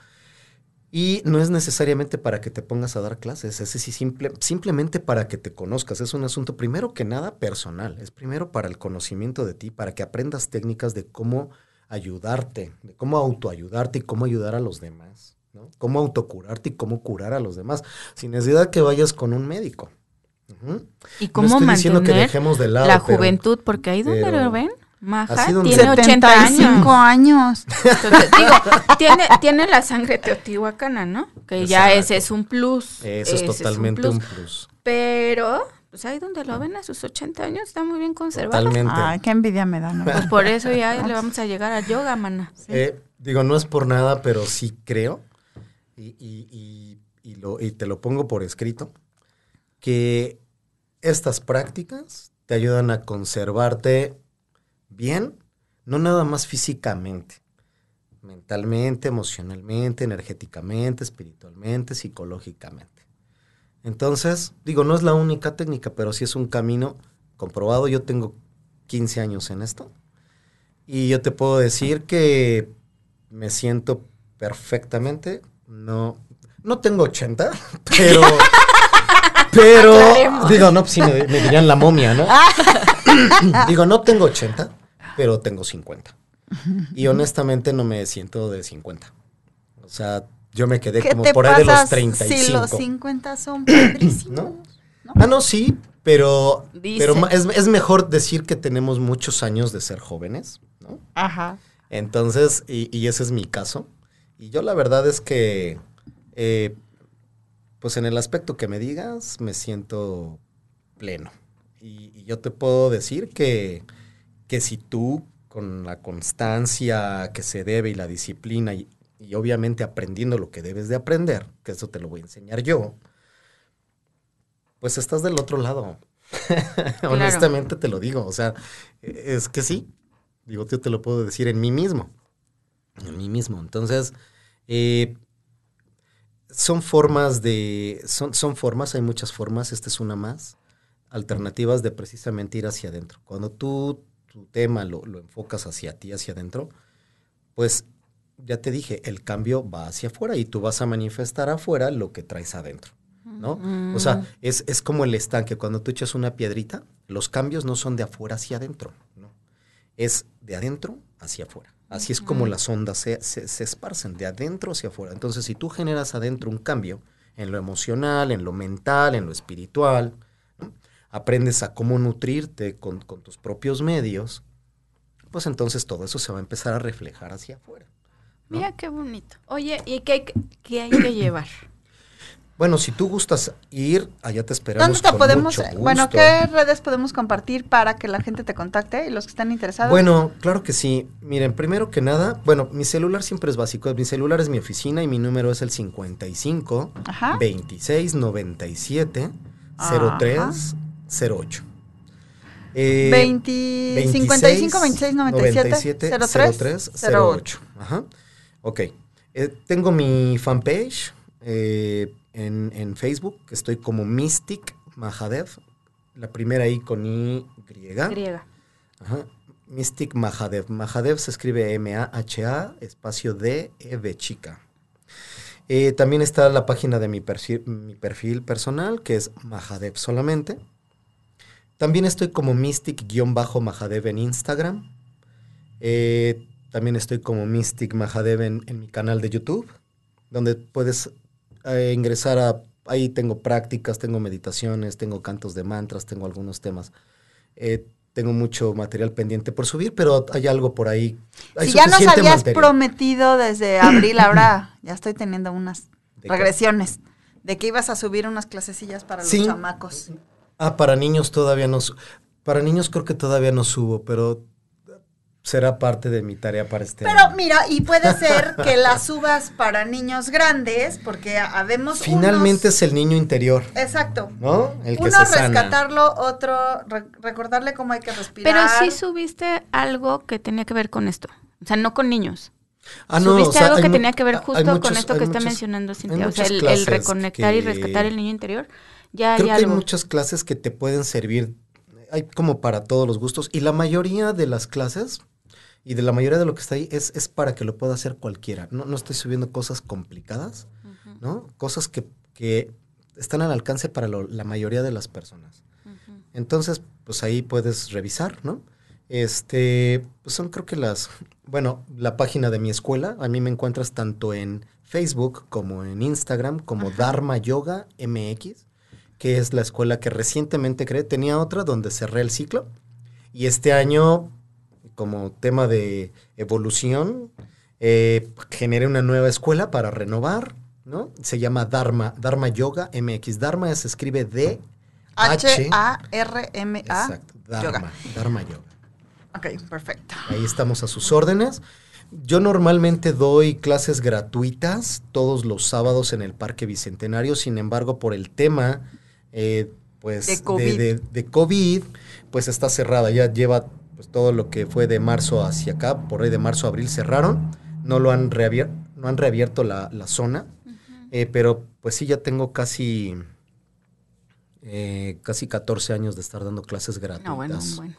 Y no es necesariamente para que te pongas a dar clases, es simple, simplemente para que te conozcas. Es un asunto primero que nada personal, es primero para el conocimiento de ti, para que aprendas técnicas de cómo ayudarte, de cómo autoayudarte y cómo ayudar a los demás, ¿no? Cómo autocurarte y cómo curar a los demás, sin necesidad que vayas con un médico. ¿Y No cómo estoy diciendo que mantener dejemos de lado, la pero- juventud? Porque ahí donde pero- lo ven, Maja tiene 80 75 años. años. Entonces, digo, tiene, tiene la sangre teotihuacana, ¿no? Que ya ese es un plus. Eso es totalmente plus. un plus. Pero, pues ahí donde lo ven a sus 80 años, está muy bien conservado. Totalmente. Ay, qué envidia me da, ¿no? Pues por eso ya le vamos a llegar al yoga, mana. Eh, digo, no es por nada, pero sí creo, y, y- y- y lo, y te lo pongo por escrito, que estas prácticas te ayudan a conservarte bien, no nada más físicamente, mentalmente, emocionalmente, energéticamente, espiritualmente, psicológicamente. Entonces, digo, no es la única técnica, pero sí es un camino comprobado. Yo tengo 15 años en esto. Y yo te puedo decir que me siento perfectamente. No, no tengo 80, pero. Pero. Digo, no, pues sí, me, me dirían la momia, ¿no? digo, no tengo 80, pero tengo 50. Y honestamente no me siento de 50. O sea, yo me quedé ¿Qué como por ahí de los pasa 35. si los 50 son padrísimos? ¿No? Ah, no, sí, pero, Dice. pero es, es mejor decir que tenemos muchos años de ser jóvenes, ¿no? Ajá. Entonces, y, y ese es mi caso. Y yo la verdad es que, eh, pues en el aspecto que me digas, me siento pleno. Y, y yo te puedo decir que, que si tú, con la constancia que se debe y la disciplina, y, y obviamente aprendiendo lo que debes de aprender, que eso te lo voy a enseñar yo, pues estás del otro lado. Honestamente te lo digo. O sea, es que sí. Digo, yo te lo puedo decir en mí mismo. En mí mismo. Entonces, eh, son formas de. Son, son formas, hay muchas formas. Esta es una más. Alternativas de precisamente ir hacia adentro. Cuando tú tu tema lo, lo enfocas hacia ti, hacia adentro, pues ya te dije, el cambio va hacia afuera y tú vas a manifestar afuera lo que traes adentro. ¿no? O sea, es, es como el estanque. Cuando tú echas una piedrita, los cambios no son de afuera hacia adentro, ¿no? Es de adentro hacia afuera. Así es como las ondas se, se, se esparcen, de adentro hacia afuera. Entonces, si tú generas adentro un cambio en lo emocional, en lo mental, en lo espiritual. Aprendes a cómo nutrirte con, con tus propios medios, pues entonces todo eso se va a empezar a reflejar hacia afuera. ¿no? Mira qué bonito. Oye, ¿y qué hay que, qué hay que llevar? Bueno, si tú gustas ir, allá te esperamos. ¿Dónde te con podemos, mucho bueno, qué redes podemos compartir para que la gente te contacte y los que están interesados? Bueno, claro que sí. Miren, primero que nada, bueno, mi celular siempre es básico. Mi celular es mi oficina y mi número es el 55 Ajá. 26 97 Ajá. 03 08. Eh, 20, 55 26 97 03 08. Ajá. Ok. Eh, tengo mi fanpage eh, en, en Facebook, que estoy como Mystic Mahadev. La primera I con I griega. Griega. Ajá. Mystic Mahadev. Mahadev se escribe M-A-H-A, espacio D, E de chica. Eh, también está la página de mi perfil, mi perfil personal, que es Mahadev solamente. También estoy como Mystic-Mahadev en Instagram. Eh, también estoy como Mystic Mahadev en, en mi canal de YouTube, donde puedes eh, ingresar a... Ahí tengo prácticas, tengo meditaciones, tengo cantos de mantras, tengo algunos temas. Eh, tengo mucho material pendiente por subir, pero hay algo por ahí. Hay Si ya nos habías prometido desde abril, ahora ya estoy teniendo unas ¿De qué? regresiones de que ibas a subir unas clasecillas para Sí. los chamacos. Ah, para niños todavía no. su- Para niños creo que todavía no subo, pero será parte de mi tarea para este Pero año. mira, y puede ser que las subas para niños grandes, porque habemos Finalmente unos- es el niño interior, Exacto. ¿no? El que Uno se sana. rescatarlo, otro re- recordarle cómo hay que respirar. Pero sí subiste algo que tenía que ver con esto. O sea, no con niños. Ah, no, subiste o sea, algo que tenía que ver justo muchos- con esto que está muchos- mencionando Cintia. O sea, el, reconectar y rescatar el niño interior. Ya hay Creo que hay muchas clases que te pueden servir, hay como para todos los gustos, y la mayoría de las clases y de la mayoría de lo que está ahí es, es para que lo pueda hacer cualquiera. No, no estoy subiendo cosas complicadas, ¿no? Cosas que, que están al alcance para lo- la mayoría de las personas. Entonces, pues ahí puedes revisar, ¿no? Este, pues son creo que las, bueno, la página de mi escuela, a mí me encuentras tanto en Facebook como en Instagram, como Dharma Yoga MX, que es la escuela que recientemente creé. Tenía otra donde cerré el ciclo y este año, como tema de evolución, eh, generé una nueva escuela para renovar, ¿no? Se llama Dharma, Dharma Yoga MX. Dharma se escribe D. H-A-R-M-A. Exacto, Dharma, Yoga. Dharma Yoga. Ok, perfecto. Ahí estamos a sus órdenes. Yo normalmente doy clases gratuitas todos los sábados en el Parque Bicentenario, sin embargo, por el tema eh, pues, De COVID. de- de COVID, pues está cerrada. Ya lleva pues, todo lo que fue de marzo hacia acá, por ahí de marzo a abril cerraron. No lo han reabierto, no han reabierto la, la zona, eh, pero pues sí ya tengo casi, eh, casi 14 años de estar dando clases gratuitas. No, bueno, bueno.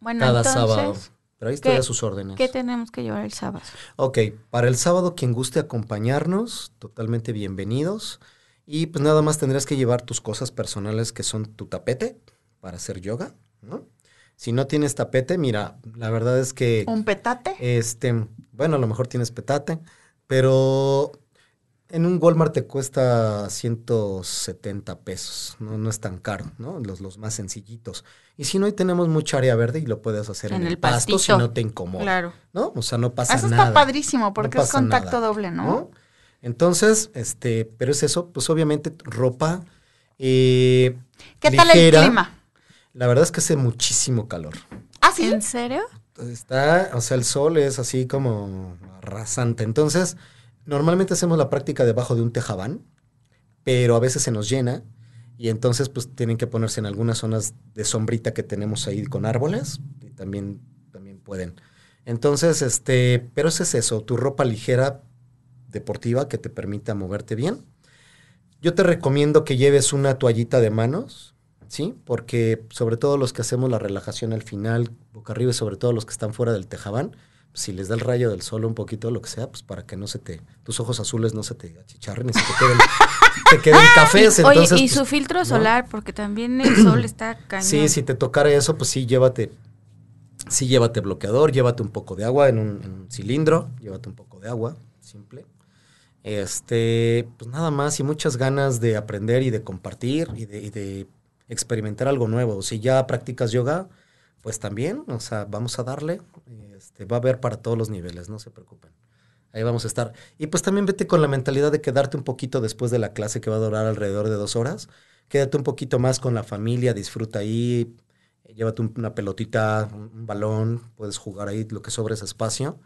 Bueno, cada entonces, sábado. Pero ahí estoy ¿qué- a sus órdenes. ¿qué tenemos que llevar el sábado? Ok, para el sábado quien guste acompañarnos, totalmente bienvenidos. Y pues nada más tendrás que llevar tus cosas personales que son tu tapete para hacer yoga, ¿no? Si no tienes tapete, mira, la verdad es que ¿Un petate? este, bueno, a lo mejor tienes petate, pero en un Walmart te cuesta 170 pesos, no, no es tan caro, ¿no? Los, los más sencillitos. Y si no, ahí tenemos mucha área verde y lo puedes hacer en, En el, pasto si no te incomoda. Claro. ¿No? O sea, no pasa Eso nada. está padrísimo porque es contacto nada, doble, ¿no? Entonces, este, pero es eso, pues obviamente ropa. eh, ¿Qué tal ligera. el clima? La verdad es que hace muchísimo calor. Ah, sí. ¿En serio? Está, o sea, el sol es así como arrasante. Entonces, normalmente hacemos la práctica debajo de un tejabán, pero a veces se nos llena y entonces pues tienen que ponerse en algunas zonas de sombrita que tenemos ahí con árboles y también, también pueden. Entonces, este, pero ese es eso, tu ropa ligera deportiva que te permita moverte bien. Yo te recomiendo que lleves una toallita de manos, ¿sí? Porque sobre todo los que hacemos la relajación al final, boca arriba y sobre todo los que están fuera del tejabán, si les da el rayo del sol un poquito, lo que sea, pues para que no se te, tus ojos azules no se te achicharren y se te queden, te queden cafés. Oye, entonces, y pues, su filtro ¿no? solar, porque también el sol está cañón. Sí, si te tocara eso, pues sí, llévate, sí, llévate bloqueador, llévate un poco de agua en un, en un cilindro, llévate un poco de agua, simple. Este, pues nada más y muchas ganas de aprender y de compartir y de, y de experimentar algo nuevo. Si ya practicas yoga, pues también, o sea, vamos a darle. Este, va a haber para todos los niveles, no se preocupen. Ahí vamos a estar. Y pues también vete con la mentalidad de quedarte un poquito después de la clase que va a durar alrededor de dos horas. Quédate un poquito más con la familia, disfruta ahí, llévate un- una pelotita, un, balón, puedes jugar ahí lo que sobre ese espacio.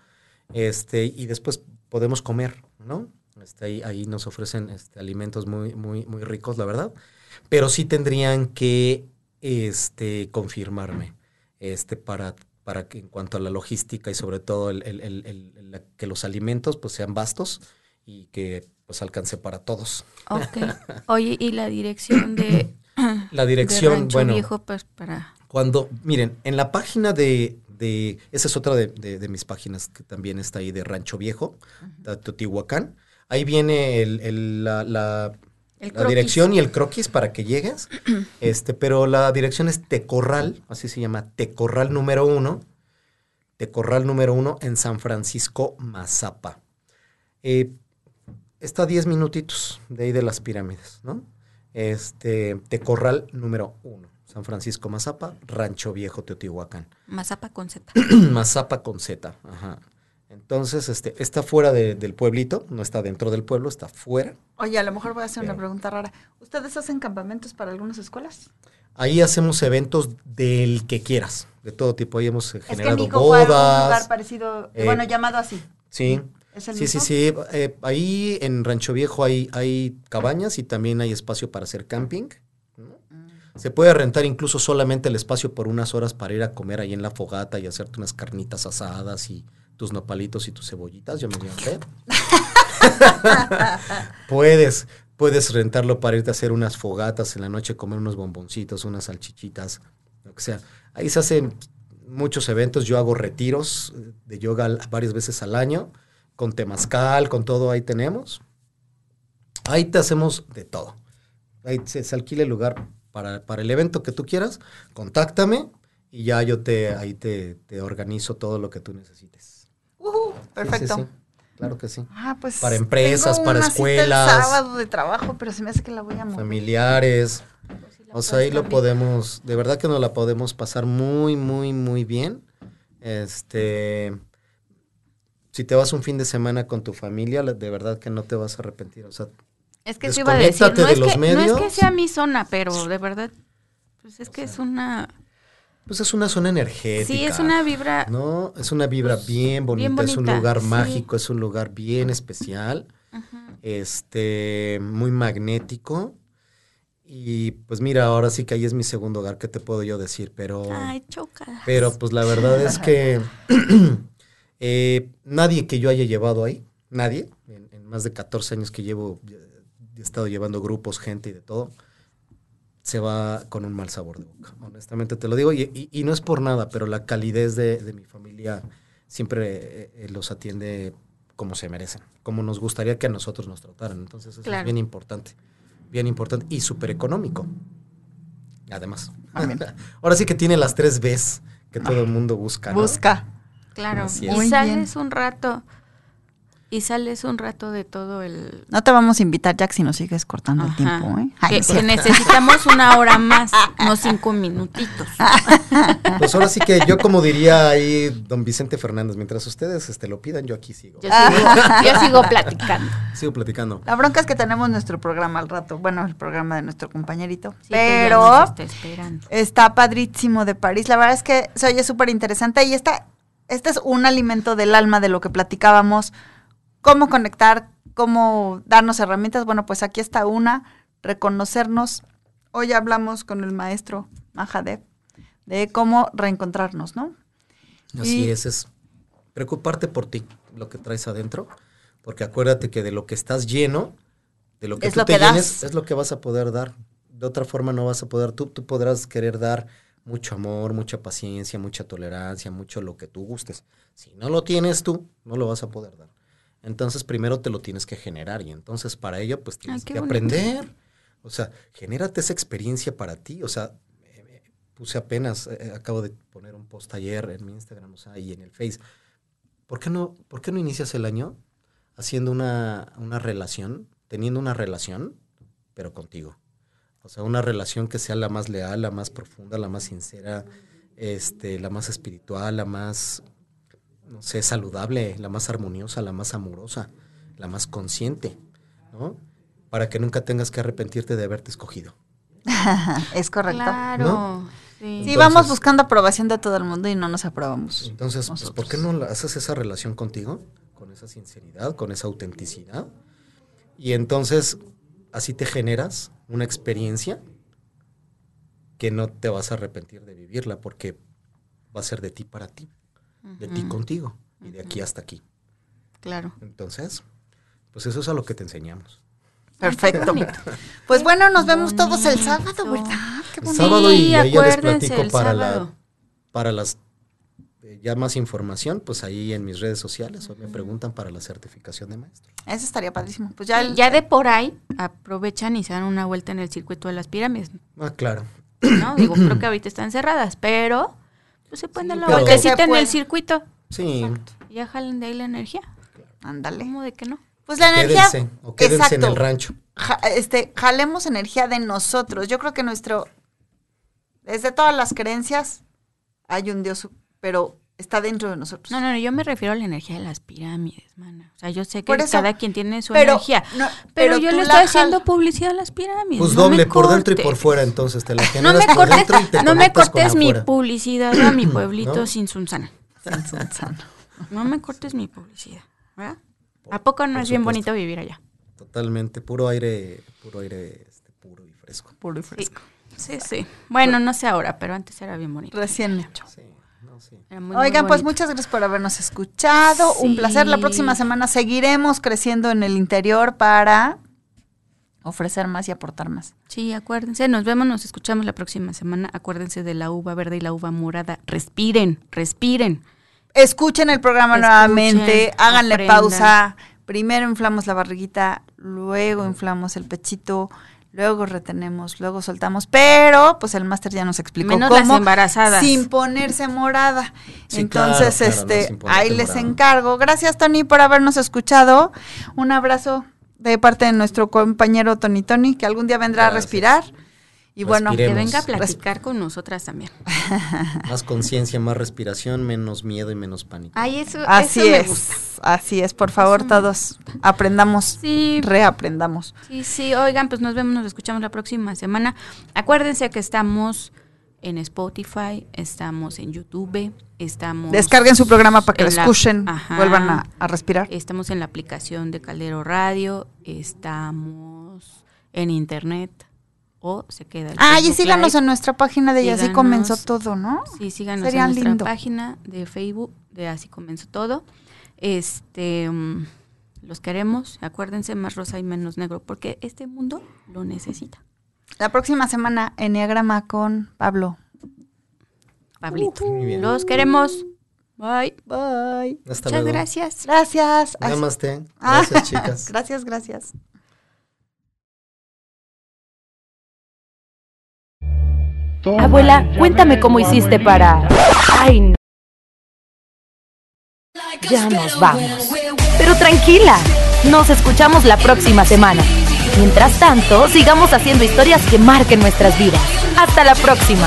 Este, y después podemos comer, ¿no? Este, ahí, ahí nos ofrecen este, alimentos muy, muy, muy ricos, la verdad. Pero sí tendrían que este, confirmarme este, para, para que en cuanto a la logística y sobre todo el, el- el- la- que los alimentos pues, sean vastos y que pues alcance para todos. Ok. Oye, ¿y la dirección de, La de dirección, Rancho bueno, Viejo, pues para... Cuando, miren, en la página de, de esa es otra de, de- de mis páginas que también está ahí de Rancho Viejo, de Teotihuacán. Ahí viene el- el- la, la- El la croquis. dirección y el croquis para que llegues. este, pero la dirección es Tecorral, así se llama, Tecorral número uno. Tecorral número uno en San Francisco, Mazapa. Eh, está a 10 minutitos de ahí de las pirámides, ¿no? Este, Tecorral número uno. San Francisco, Mazapa, Rancho Viejo, Teotihuacán. Mazapa con Z. Mazapa con Z, ajá. Entonces, este, está fuera de- del pueblito, no está dentro del pueblo, está fuera. Oye, a lo mejor voy a hacer una Pero- pregunta rara. ¿Ustedes hacen campamentos para algunas escuelas? Ahí hacemos eventos del que quieras, de todo tipo. Ahí hemos eh, Es que generado hijo fue a un bodas. lugar parecido, eh, bueno, llamado así. Sí, ¿Es el sí, sí, mismo? sí. Eh, ahí en Rancho Viejo hay, hay cabañas y también hay espacio para hacer camping. ¿no? Se puede rentar incluso solamente el espacio por unas horas para ir a comer ahí en la fogata y hacerte unas carnitas asadas y tus nopalitos y tus cebollitas. Yo me aventé. puedes, puedes rentarlo para irte a hacer unas fogatas en la noche, comer unos bomboncitos, unas salchichitas, lo que sea. Ahí se hacen muchos eventos. Yo hago retiros de yoga varias veces al año, con temazcal, con todo ahí tenemos. Ahí te hacemos de todo. Ahí se, se alquila el lugar para, para el evento que tú quieras. Contáctame y ya yo te ahí te, te organizo todo lo que tú necesites. Perfecto. Sí, sí, sí. Claro que sí. Ah, pues Para empresas, tengo para una cita escuelas. El sábado de trabajo, pero se me hace que la voy a mover. Familiares. la O sea, ahí lo podemos, de verdad que nos la podemos pasar muy, muy, muy bien. Este, si te vas un fin de semana con tu familia, de verdad que no te vas a arrepentir. O sea, Es que se iba a decir, no de es, los que, no es que sea mi zona, pero de verdad, pues es que es una... pues es una zona energética. Sí, es una vibra... No, es una vibra Pues, bien bonita, bien es un lugar sí. mágico, es un lugar bien especial, este, muy magnético. Y pues mira, ahora sí que ahí es mi segundo hogar, ¿qué te puedo yo decir? Pero, Ay, choca. pero pues la verdad es que eh, nadie que yo haya llevado ahí, nadie, en, en más de 14 años que llevo, eh, he estado llevando grupos, gente y de todo, se va con un mal sabor de boca. Honestamente te lo digo, y, y- y no es por nada, pero la calidez de, de mi familia siempre eh, eh, los atiende como se merecen, como nos gustaría que a nosotros nos trataran. Entonces eso Claro. es bien importante, bien importante y súper económico. Además. Amén. Ahora sí que tiene las tres Bs que todo el mundo busca. ¿no? Busca. Claro. Y sales un rato. Y sales un rato de todo el... No te vamos a invitar, Jack, si nos sigues cortando el tiempo, ¿eh? Ay, que, sí. que necesitamos una hora más, no cinco minutitos. Pues ahora sí que yo como diría ahí don Vicente Fernández, mientras ustedes este, lo pidan, yo aquí sigo. Yo sigo, yo sigo platicando. Sigo platicando. La bronca es que tenemos nuestro programa al rato. Bueno, el programa de nuestro compañerito. Sí, pero está padrísimo de París. La verdad es que se oye súper interesante. Y esta, este es un alimento del alma de lo que platicábamos. Cómo conectar, cómo darnos herramientas. Bueno, pues aquí está una. Reconocernos. Hoy hablamos con el maestro Mahadev de cómo reencontrarnos, ¿no? Así Y- es, es preocuparte por ti, lo que traes adentro, porque acuérdate que de lo que estás lleno, de lo que tú lo te que llenes, es lo que vas a poder dar. De otra forma no vas a poder, tú, tú podrás querer dar mucho amor, mucha paciencia, mucha tolerancia, mucho lo que tú gustes. Si no lo tienes tú, no lo vas a poder dar. Entonces primero te lo tienes que generar y entonces para ello pues tienes qué que bonito. aprender. O sea, genérate esa experiencia para ti. O sea, eh, eh, puse apenas, eh, acabo de poner un post ayer en mi Instagram, o sea, y en el Face. ¿Por qué no, por qué no inicias el año haciendo una, una relación, teniendo una relación, pero contigo? O sea, una relación que sea la más leal, la más profunda, la más sincera, este, la más espiritual, la más no sé, saludable, la más armoniosa, la más amorosa, la más consciente, ¿no? Para que nunca tengas que arrepentirte de haberte escogido. es correcto. Claro. ¿No? Sí. Vamos buscando aprobación de todo el mundo y no nos aprobamos. Entonces, pues, ¿por qué no haces esa relación contigo? Con esa sinceridad, con esa autenticidad. Y entonces, así te generas una experiencia que no te vas a arrepentir de vivirla porque va a ser de ti para ti, de ti contigo y de aquí hasta aquí. Claro. Entonces, pues eso es a lo que te enseñamos. Perfecto. Pues bueno, nos vemos todos el sábado. ¿verdad? Qué El bonito. sábado y Sí, ahí ya les platico para la para las eh, ya más información, pues ahí en mis redes sociales o me preguntan para la certificación de maestro. Eso estaría padrísimo. Pues ya, el- Ya de por ahí aprovechan y se dan una vuelta en el circuito de las pirámides, Ah, claro. ¿no? Digo, creo que ahorita están cerradas, pero pues se pueden dar la vueltecita en el circuito. Sí. Y ya jalan de ahí la energía. ándale. ¿Cómo de que no? Pues la energía. Quédense o quédense en el rancho. Ja- este, jalemos energía de nosotros. Yo creo que nuestro, desde todas las creencias, hay un Dios, pero está dentro de nosotros. No, no, no, yo me refiero a la energía de las pirámides, mana. O sea, yo sé que eso, cada quien tiene su pero, energía. no, pero, pero yo le estoy haciendo publicidad a las pirámides. Pues no doble, me por dentro y por cortes. fuera, entonces te la No generas me por cortes, dentro y te no me cortes mi afuera. publicidad a mi pueblito ¿No? sin Sunsana. San, san, san. No me cortes mi publicidad, ¿verdad? ¿A poco no por es bien supuesto. bonito vivir allá? Totalmente, puro aire, puro aire este, puro y fresco. Puro y Sí, fresco. sí, sí. Bueno, no sé ahora, pero antes era bien bonito. Recién hecho. Sí, muy, Oigan, pues muchas gracias por habernos escuchado. Un placer. La próxima semana seguiremos creciendo en el interior para ofrecer más y aportar más. Sí, acuérdense, nos vemos, nos escuchamos la próxima semana. Acuérdense de la uva verde y la uva morada. Respiren, respiren. Escuchen el programa Escuchen, nuevamente, háganle aprendan. pausa. Primero inflamos la barriguita, luego inflamos el pechito, luego retenemos, luego soltamos. Pero, pues el máster ya nos explicó Menos cómo. las embarazadas. Sin ponerse morada. Sí, Entonces, claro, claro, no, este, ahí les morada. encargo. Gracias, Tony, por habernos escuchado. Un abrazo de parte de nuestro compañero Tony Tony, que algún día vendrá Gracias. a respirar. Y bueno, Que venga a platicar con nosotras también. Más conciencia, más respiración, menos miedo y menos pánico. Ay, eso, así eso me es. gusta. Así es, por favor, Eso todos aprendamos, Sí, reaprendamos. sí, sí. Oigan, pues nos vemos, nos escuchamos la próxima semana. Acuérdense que estamos en Spotify, estamos en YouTube, estamos... Descarguen su programa para que lo la- escuchen, Ajá. vuelvan a, a respirar. Estamos en la aplicación de Caldero Radio, estamos en internet o se queda el Ah, y síganos Live. en nuestra página de Y así Síganos. comenzó todo, ¿no? Sí, síganos Sería en nuestra lindo. página de Facebook de Así Comenzó Todo. Este, mm, los queremos, acuérdense, más rosa y menos negro, porque este mundo lo necesita. La próxima semana, Enneagrama con Pablo. Pablito. Los queremos. Bye. Bye. Hasta Muchas luego. gracias. Gracias. Namaste. Ah, Gracias, chicas. Gracias, gracias. Abuela, cuéntame cómo hiciste para... Ay, no. Ya nos vamos. Pero tranquila, nos escuchamos la próxima semana. Mientras tanto, sigamos haciendo historias que marquen nuestras vidas. Hasta la próxima.